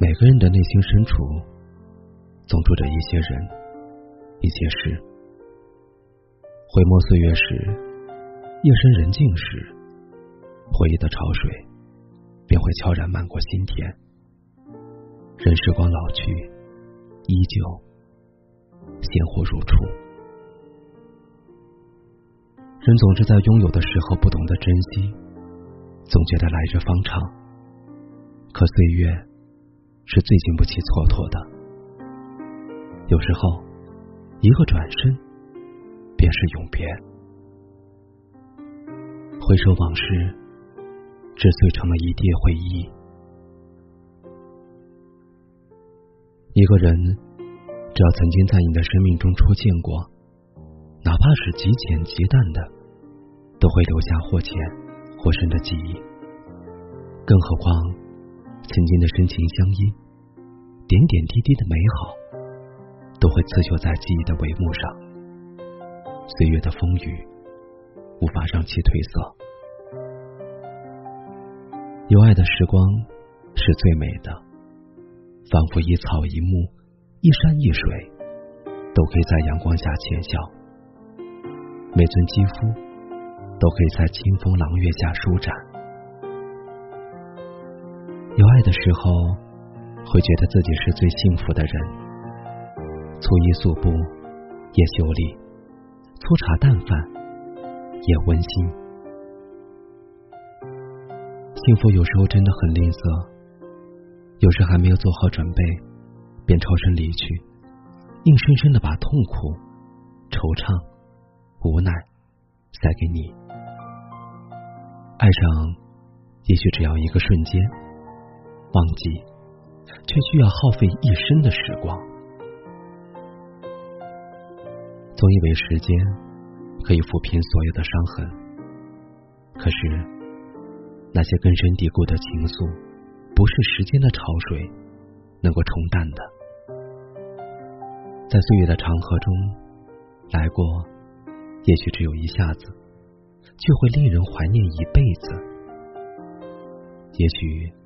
每个人的内心深处，总住着一些人，一些事。回眸岁月时，夜深人静时，回忆的潮水便会悄然漫过心田。任时光老去，依旧鲜活如初。人总是在拥有的时候不懂得珍惜，总觉得来日方长。可岁月。是最经不起蹉跎的。有时候，一个转身，便是永别。回首往事，只碎成了一地回忆。一个人，只要曾经在你的生命中出现过，哪怕是极浅极淡的，都会留下或浅或深的记忆。更何况。曾经的深情相依，点点滴滴的美好，都会刺绣在记忆的帷幕上。岁月的风雨，无法让其褪色。有爱的时光是最美的，仿佛一草一木，一山一水，都可以在阳光下浅笑；每寸肌肤，都可以在清风朗月下舒展。有爱的时候，会觉得自己是最幸福的人。粗衣素布也秀丽，粗茶淡饭也温馨。幸福有时候真的很吝啬，有时还没有做好准备，便超身离去，硬生生的把痛苦、惆怅、无奈塞给你。爱上，也许只要一个瞬间。忘记，却需要耗费一生的时光。总以为时间可以抚平所有的伤痕，可是那些根深蒂固的情愫，不是时间的潮水能够冲淡的。在岁月的长河中来过，也许只有一下子，却会令人怀念一辈子。也许。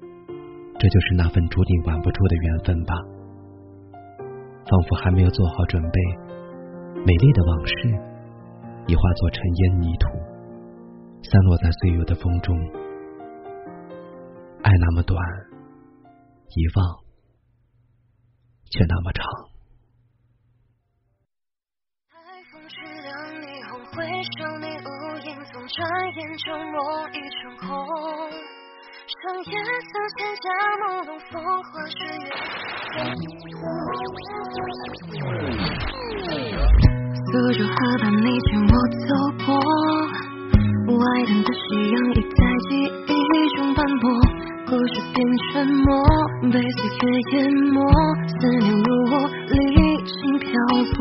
这就是那份注定挽不住的缘分吧。仿佛还没有做好准备，美丽的往事已化作尘烟泥土，散落在岁月的风中。爱那么短，遗忘却那么长。像夜色千家朦胧风花雪月，苏州河畔你牵我走过，外滩的夕阳已在记忆中斑驳，故事变沉默，被岁月淹没，思念如我历经漂泊，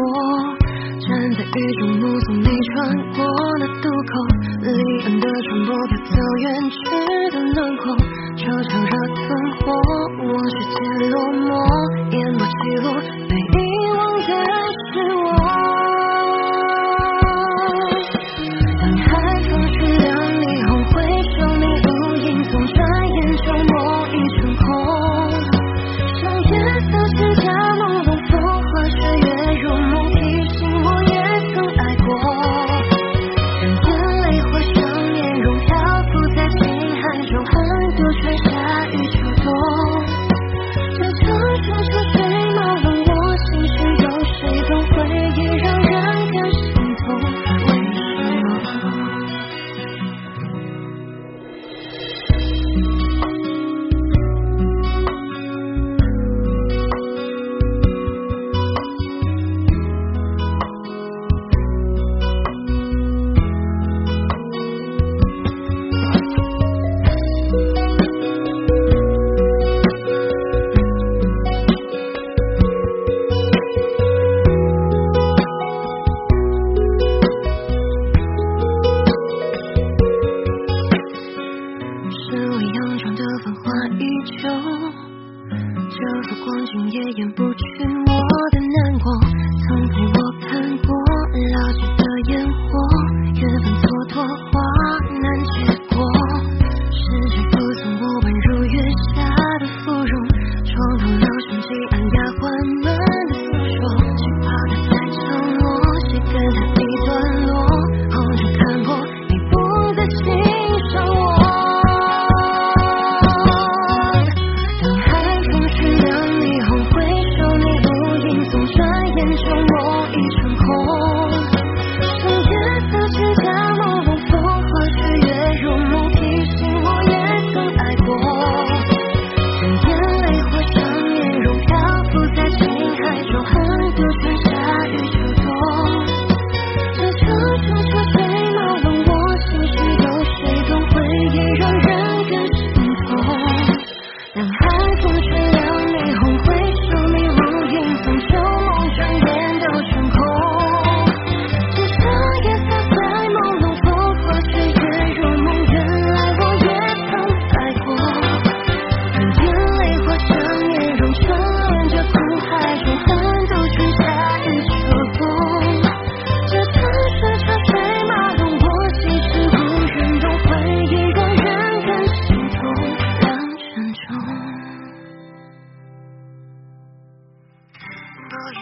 站在雨中目送你穿过那渡口，离岸的船舶飘走远去的轮廓。就像热灯火，我世界落寞，烟波起落。就这个光景也掩不去我的难过曾陪我看过老街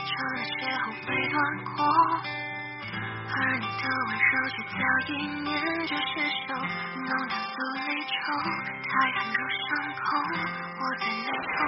长了结后未断过，而你的温柔却早已念着失手，浓淡素离愁，太寒都伤痛，我在内疚。